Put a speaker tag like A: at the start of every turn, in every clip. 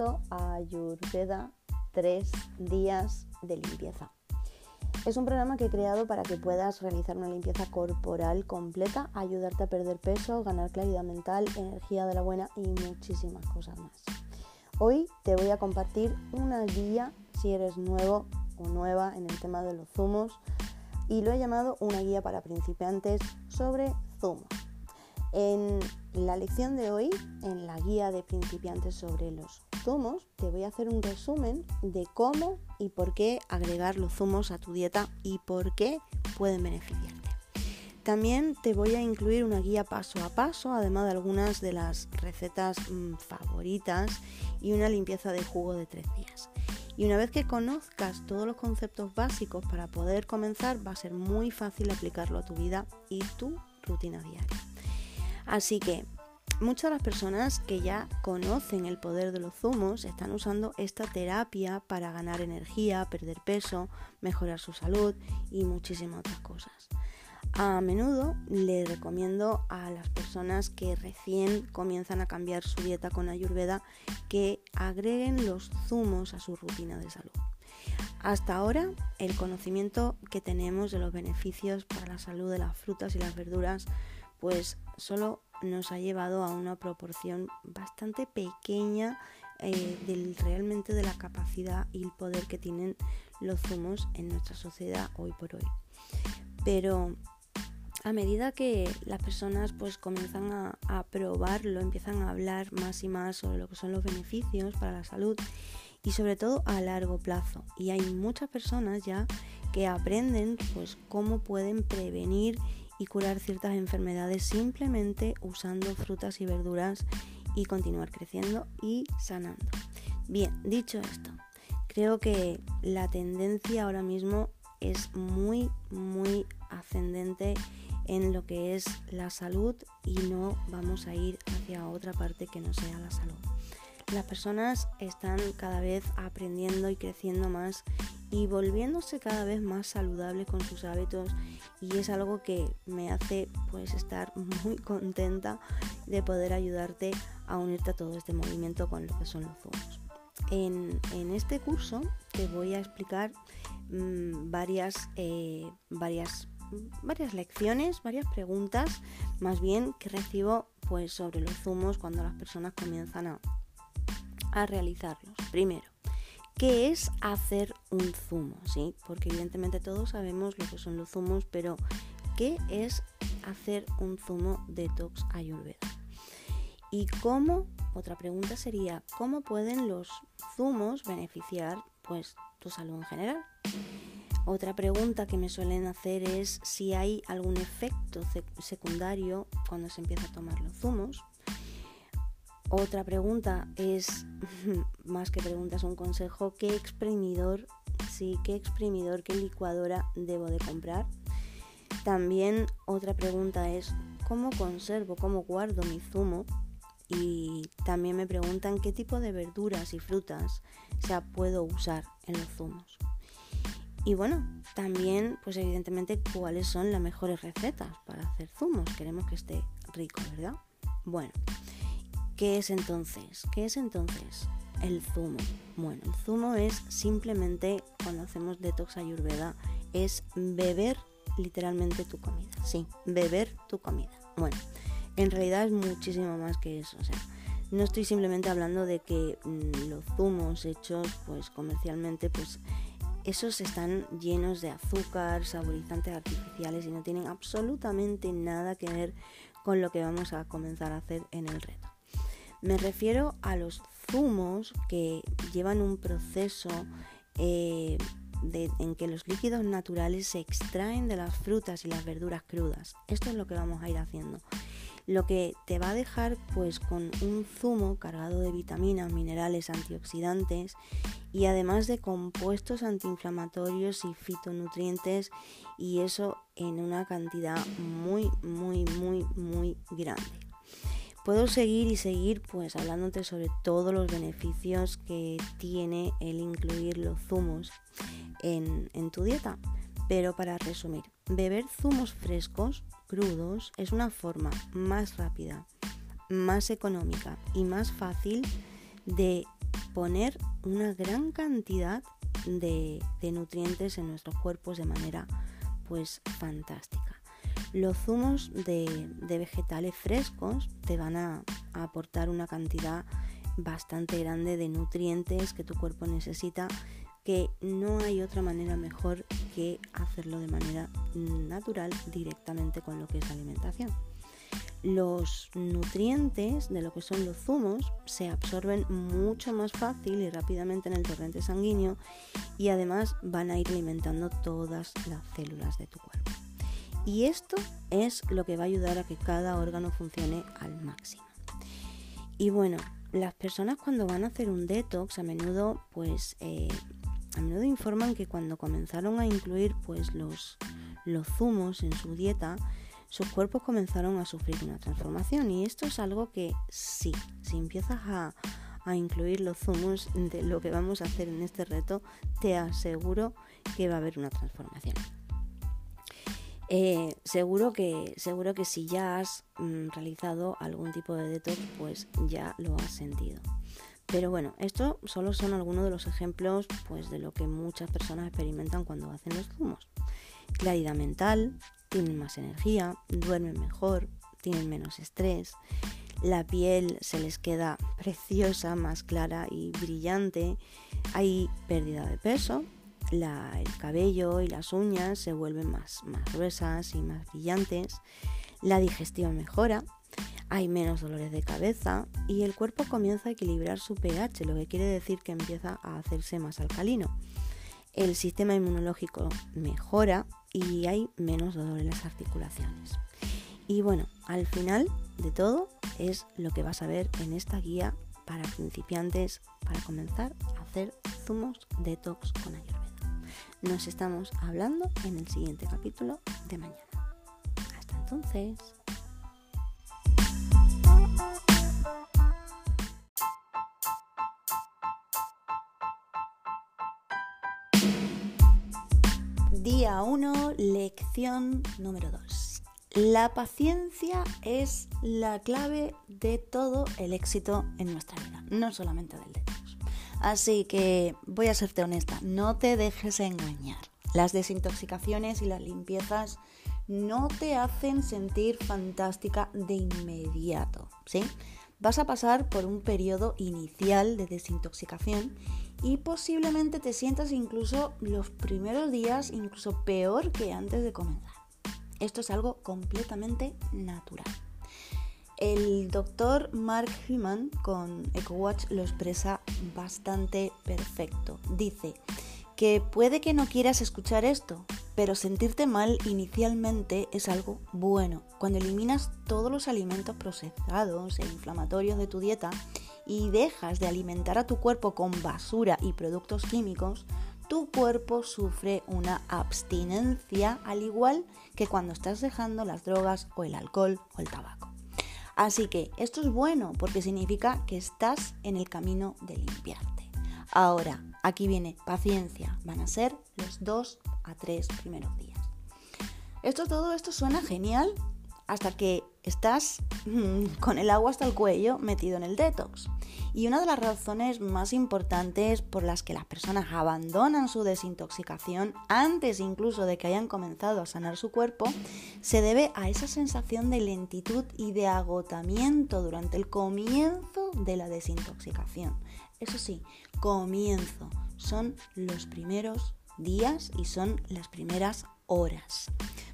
A: proyecto Ayurveda 3 días de limpieza. Es un programa que he creado para que puedas realizar una limpieza corporal completa, ayudarte a perder peso, ganar claridad mental, energía de la buena y muchísimas cosas más. Hoy te voy a compartir una guía si eres nuevo o nueva en el tema de los zumos y lo he llamado una guía para principiantes sobre zumos. En la lección de hoy, en la guía de principiantes sobre los zumos, te voy a hacer un resumen de cómo y por qué agregar los zumos a tu dieta y por qué pueden beneficiarte. También te voy a incluir una guía paso a paso, además de algunas de las recetas mm, favoritas y una limpieza de jugo de tres días. Y una vez que conozcas todos los conceptos básicos para poder comenzar, va a ser muy fácil aplicarlo a tu vida y tu rutina diaria. Así que muchas de las personas que ya conocen el poder de los zumos están usando esta terapia para ganar energía, perder peso, mejorar su salud y muchísimas otras cosas. A menudo le recomiendo a las personas que recién comienzan a cambiar su dieta con ayurveda que agreguen los zumos a su rutina de salud. Hasta ahora, el conocimiento que tenemos de los beneficios para la salud de las frutas y las verduras pues solo nos ha llevado a una proporción bastante pequeña eh, del, realmente de la capacidad y el poder que tienen los zumos en nuestra sociedad hoy por hoy. Pero a medida que las personas pues comienzan a, a, probarlo, empiezan a hablar más y más sobre lo que son los beneficios para la salud y sobre todo a largo plazo. Y hay muchas personas ya que aprenden pues cómo pueden prevenir y curar ciertas enfermedades simplemente usando frutas y verduras y continuar creciendo y sanando. Bien, dicho esto, creo que la tendencia ahora mismo es muy, muy ascendente en lo que es la salud y no vamos a ir hacia otra parte que no sea la salud. Las personas están cada vez aprendiendo y creciendo más y volviéndose cada vez más saludables con sus hábitos y es algo que me hace pues estar muy contenta de poder ayudarte a unirte a todo este movimiento con lo que son los zumos. En, este curso te voy a explicar mm, varias, eh, varias, varias lecciones, varias preguntas más bien que recibo pues sobre los zumos cuando las personas comienzan a, a realizarlos. Primero, ¿Qué es hacer un zumo? ¿Sí? Porque evidentemente todos sabemos lo que son los zumos, pero ¿qué es hacer un zumo detox ayurveda? ¿Y cómo? Otra pregunta sería, ¿cómo pueden los zumos beneficiar pues tu salud en general? Otra pregunta que me suelen hacer es si hay algún efecto secundario cuando se empieza a tomar los zumos. Otra pregunta es, más que preguntas, un consejo, ¿qué exprimidor, sí, qué exprimidor, qué licuadora debo de comprar? También otra pregunta es, ¿cómo conservo, cómo guardo mi zumo? Y también me preguntan qué tipo de verduras y frutas ya puedo usar en los zumos. Y bueno, también, pues evidentemente, cuáles son las mejores recetas para hacer zumos. Queremos que esté rico, ¿verdad? Bueno, ¿Qué es entonces? ¿Qué es entonces el zumo? Bueno, el zumo es simplemente, cuando hacemos detox ayurveda, es beber literalmente tu comida. Sí, beber tu comida. Bueno, en realidad es muchísimo más que eso. O sea, no estoy simplemente hablando de que mm, los zumos hechos pues comercialmente pues esos están llenos de azúcar, saborizantes artificiales y no tienen absolutamente nada que ver con lo que vamos a comenzar a hacer en el reto. Me refiero a los zumos que llevan un proceso eh, en que los líquidos naturales se extraen de las frutas y las verduras crudas. Esto es lo que vamos a ir haciendo. Lo que te va a dejar pues con un zumo cargado de vitaminas, minerales, antioxidantes y además de compuestos antiinflamatorios y fitonutrientes y eso en una cantidad muy muy muy muy grande. Puedo seguir y seguir pues hablándote sobre todos los beneficios que tiene el incluir los zumos en, tu dieta. Pero para resumir, beber zumos frescos, crudos, es una forma más rápida, más económica y más fácil de
B: poner una gran cantidad de, nutrientes en nuestros cuerpos de manera pues fantástica. Los zumos de, vegetales frescos te van a, a, aportar una cantidad bastante grande de nutrientes que tu cuerpo necesita, que no hay otra manera mejor que hacerlo de manera natural directamente con lo que es la alimentación los nutrientes de lo que son los zumos se absorben mucho más fácil y rápidamente en el torrente sanguíneo y además van a ir alimentando todas las células de tu cuerpo. Y esto es lo que va a ayudar a que cada órgano funcione al máximo. Y bueno, las personas cuando van a hacer un detox a menudo pues eh, a menudo informan que cuando comenzaron a incluir pues los, los zumos en su dieta sus cuerpos comenzaron a sufrir una transformación y esto es algo que sí, si empiezas a, incluir los zumos de lo que vamos a hacer en este reto, te aseguro que va a haber una transformación. Eh, seguro, que, seguro que si ya has mm, realizado algún tipo de detox, pues ya lo has sentido. Pero bueno, estos solo son algunos de los ejemplos pues, de lo que muchas personas experimentan cuando hacen los zumos. Claridad mental, tienen más energía, duermen mejor, tienen menos estrés, la piel se les queda preciosa, más clara y brillante, hay pérdida de peso, el cabello y las uñas se vuelven más, más gruesas y más brillantes, la digestión mejora, hay menos dolores de cabeza y el cuerpo comienza a equilibrar su pH, lo que quiere decir que empieza a hacerse más alcalino. El sistema inmunológico mejora y hay menos dolor en las articulaciones. Y bueno, al final de todo es lo que vas a ver en esta guía para principiantes para comenzar a hacer zumos detox con Ayurveda. Nos estamos hablando en el siguiente capítulo de mañana. Hasta entonces. Día 1, lección número 2. La paciencia es la clave de todo el éxito en nuestra vida, no solamente del detox. Así que voy a serte honesta, no te dejes engañar. Las desintoxicaciones y las limpiezas no te hacen sentir fantástica de inmediato, ¿sí? Vas a pasar por un periodo inicial de desintoxicación y posiblemente te sientas incluso los primeros días incluso peor que antes de comenzar. Esto es algo completamente natural. El doctor Mark Human con EcoWatch lo expresa bastante perfecto. Dice que puede que no quieras escuchar esto, pero sentirte mal inicialmente es algo bueno. Cuando eliminas todos los alimentos procesados e inflamatorios de tu dieta y dejas de alimentar a tu cuerpo con basura y productos químicos, tu cuerpo sufre una abstinencia al igual que cuando estás dejando las drogas o el alcohol o el tabaco. Así que esto es bueno porque significa que estás en el camino de limpiarte. Ahora, aquí viene paciencia, van a ser los dos a tres primeros días. Esto todo esto suena genial hasta que estás mm, con el agua hasta el cuello metido en el detox. Y una de las razones más importantes por las que las personas abandonan su desintoxicación antes incluso de que hayan comenzado a sanar su cuerpo se debe a esa sensación de lentitud y de agotamiento durante el comienzo de la desintoxicación. Eso sí, comienzo son los primeros días y son las primeras horas.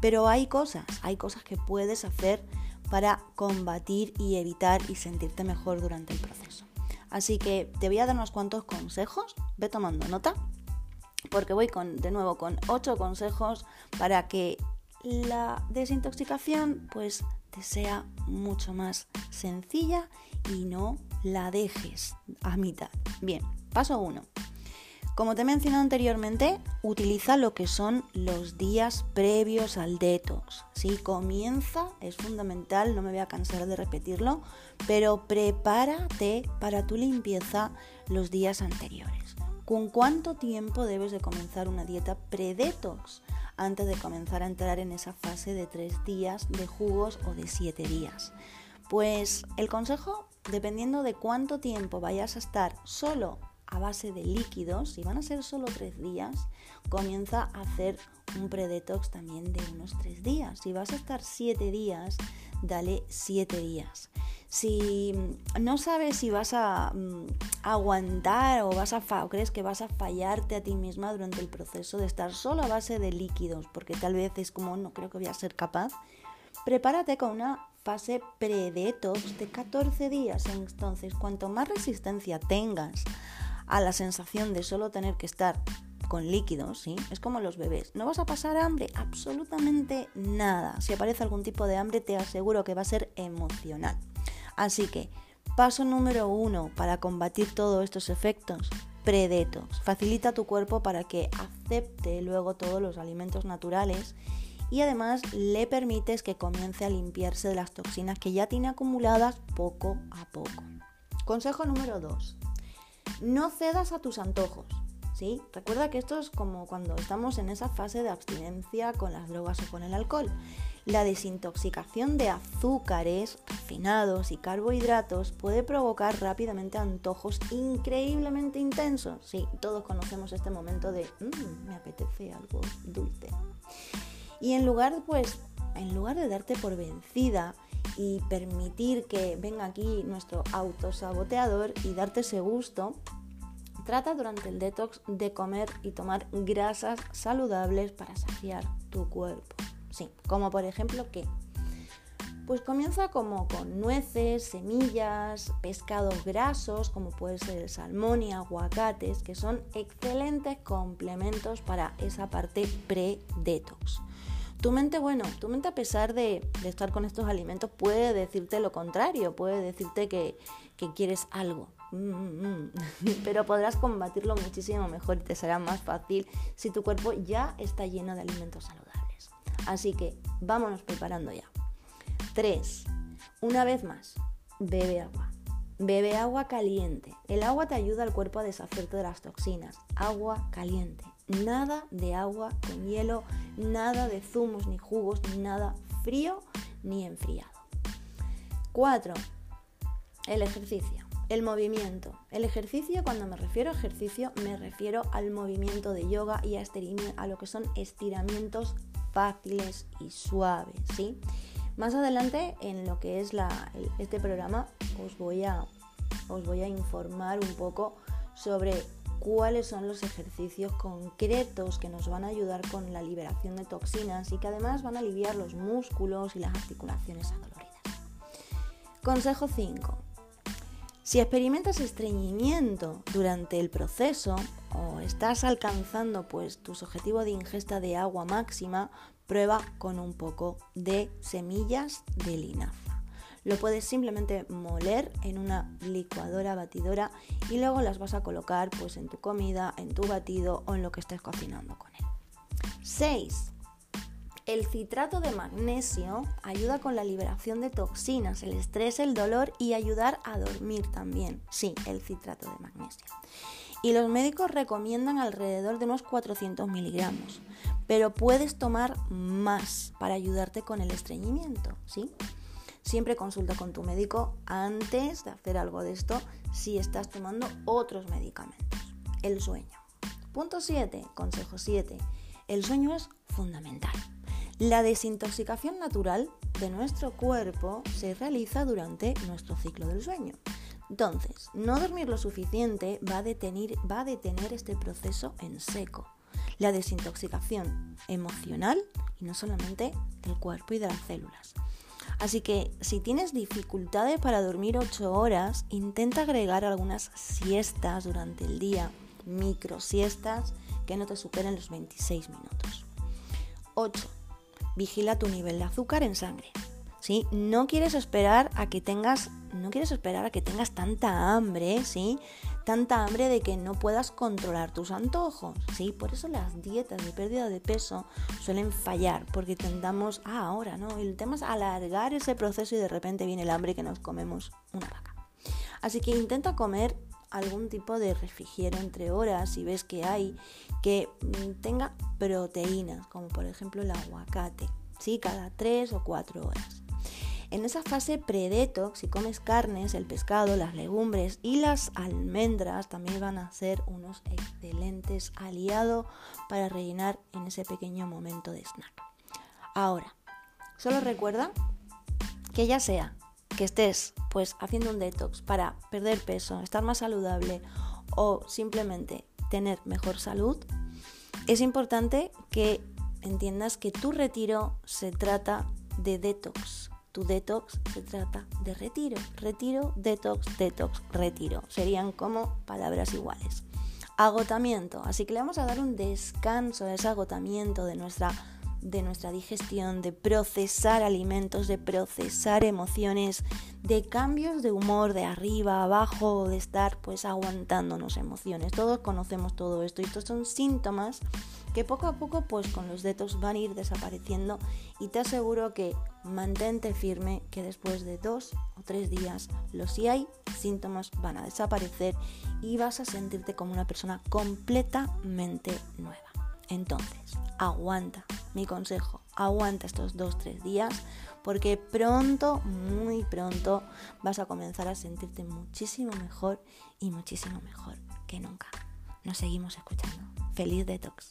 B: Pero hay cosas, hay cosas que puedes hacer para combatir y evitar y sentirte mejor durante el proceso. Así que te voy a dar unos cuantos consejos, ve tomando nota, porque voy con, de nuevo con ocho consejos para que la desintoxicación pues te sea mucho más sencilla y no la dejes a mitad. Bien, paso 1. Como te he mencionado anteriormente, utiliza lo que son los días previos al detox. Si comienza, es fundamental, no me voy a cansar de repetirlo, pero prepárate para tu limpieza los días anteriores. ¿Con cuánto tiempo debes de comenzar una dieta pre-detox? Antes de comenzar a entrar en esa fase de tres días de jugos o de siete días Pues el consejo, dependiendo de cuánto tiempo vayas a estar solo a base de líquidos, si van a ser solo tres días, comienza a hacer un predetox también de unos tres días. Si vas a estar siete días, dale siete días. Si no sabes si vas a mm, aguantar o vas a o crees que vas a fallarte a ti misma durante el proceso de estar solo a base de líquidos, porque tal vez es como no creo que voy a ser capaz, prepárate con una fase predetox de 14 días. Entonces, cuanto más resistencia tengas a la sensación de solo tener que estar con líquidos, ¿sí? Es como los bebés. No vas a pasar hambre, absolutamente nada. Si aparece algún tipo de hambre, te aseguro que va a ser emocional. Así que, paso número uno para combatir todos estos efectos, predetox. Facilita tu cuerpo para que acepte luego todos los alimentos naturales y además le permites que comience a limpiarse de las toxinas que ya tiene acumuladas poco a poco. Consejo número 2. No cedas a tus antojos. ¿sí? Recuerda que esto es como cuando estamos en esa fase de abstinencia con las drogas o con el alcohol. La desintoxicación de azúcares refinados y carbohidratos puede provocar rápidamente antojos increíblemente intensos. Sí, todos conocemos este momento de mmm, me apetece algo dulce. Y en lugar, pues, en lugar de darte por vencida y permitir que venga aquí nuestro autosaboteador y darte ese gusto, trata durante el detox de comer y tomar grasas saludables para saciar tu cuerpo. Sí, como por ejemplo que pues comienza como con nueces, semillas, pescados grasos, como puede ser el salmón y aguacates, que son excelentes complementos para esa parte pre-detox. Tu mente, bueno, tu mente a pesar de, estar con estos alimentos puede decirte lo contrario, puede decirte que, quieres algo, mm, mm, mm. pero podrás combatirlo muchísimo mejor y te será más fácil si tu cuerpo ya está lleno de alimentos saludables. Así que vámonos preparando ya. 3. Una vez más, bebe agua. Bebe agua caliente. El agua te ayuda al cuerpo a deshacerte de las toxinas. Agua caliente nada de agua con hielo, nada de zumos ni jugos, nada frío ni enfriado. 4. El ejercicio, el movimiento. El ejercicio, cuando me refiero a ejercicio, me refiero al movimiento de yoga y a, a lo que son estiramientos fáciles y suaves, ¿sí? Más adelante, en lo que es este programa, os voy, a, os voy a informar un poco sobre cuáles son los ejercicios concretos que nos van a ayudar con la liberación de toxinas y que además van a aliviar los músculos y las articulaciones adoloridas. Consejo 5. Si experimentas estreñimiento durante el proceso o estás alcanzando pues tus objetivos de ingesta de agua máxima, prueba con un poco de semillas de linaza. Lo puedes simplemente moler en una licuadora batidora y luego las vas a colocar pues en tu comida, en tu batido o en lo que estés cocinando con él. 6. El citrato de magnesio ayuda con la liberación de toxinas, el estrés, el dolor y ayudar a dormir también. Sí, el citrato de magnesio. Y los médicos recomiendan alrededor de unos 400 miligramos, pero puedes tomar más para ayudarte con el estreñimiento, ¿sí? Siempre consulta con tu médico antes de hacer algo de esto si estás tomando otros medicamentos. El sueño. Punto 7, consejo 7. El sueño es fundamental. La desintoxicación natural de nuestro cuerpo se realiza durante nuestro ciclo del sueño. Entonces, no dormir lo suficiente va a, detener, va a detener este proceso en seco. La desintoxicación emocional y no solamente del cuerpo y de las células. Así que si tienes dificultades para dormir 8 horas, intenta agregar algunas siestas durante el día, micro siestas que no te superen los 26 minutos. 8. Vigila tu nivel de azúcar en sangre. ¿sí? No quieres esperar a que tengas, no quieres esperar a que tengas tanta hambre, ¿sí? Tanta hambre de que no puedas controlar tus antojos, ¿sí? Por eso las dietas de pérdida de peso suelen fallar, porque tendamos, ah, ahora, ¿no? El tema es alargar ese proceso y de repente viene el hambre que nos comemos una vaca. Así que intenta comer algún tipo de refrigerio entre horas si ves que hay que mm, tenga proteínas, como por ejemplo el aguacate, ¿sí? Cada 3 o 4 horas. En esa fase pre-detox, si comes carnes, el pescado, las legumbres y las almendras, también van a ser unos excelentes aliados para rellenar en ese pequeño momento de snack. Ahora, solo recuerda que ya sea que estés pues haciendo un detox para perder peso, estar más saludable o simplemente tener mejor salud, es importante que entiendas que tu retiro se trata de detox. Detox se trata de retiro. Retiro, detox, detox, retiro. Serían como palabras iguales. Agotamiento. Así que le vamos a dar un descanso a ese agotamiento de nuestra de nuestra digestión, de procesar alimentos, de procesar emociones, de cambios de humor de arriba a abajo, de estar pues aguantándonos emociones. Todos conocemos todo esto y estos son síntomas que poco a poco pues con los detos van a ir desapareciendo y te aseguro que mantente firme que después de dos o tres días los si hay síntomas van a desaparecer y vas a sentirte como una persona completamente nueva. Entonces, aguanta, mi consejo, aguanta estos dos, tres días porque pronto, muy pronto, vas a comenzar a sentirte muchísimo mejor y muchísimo mejor que nunca. Nos seguimos escuchando. Feliz detox.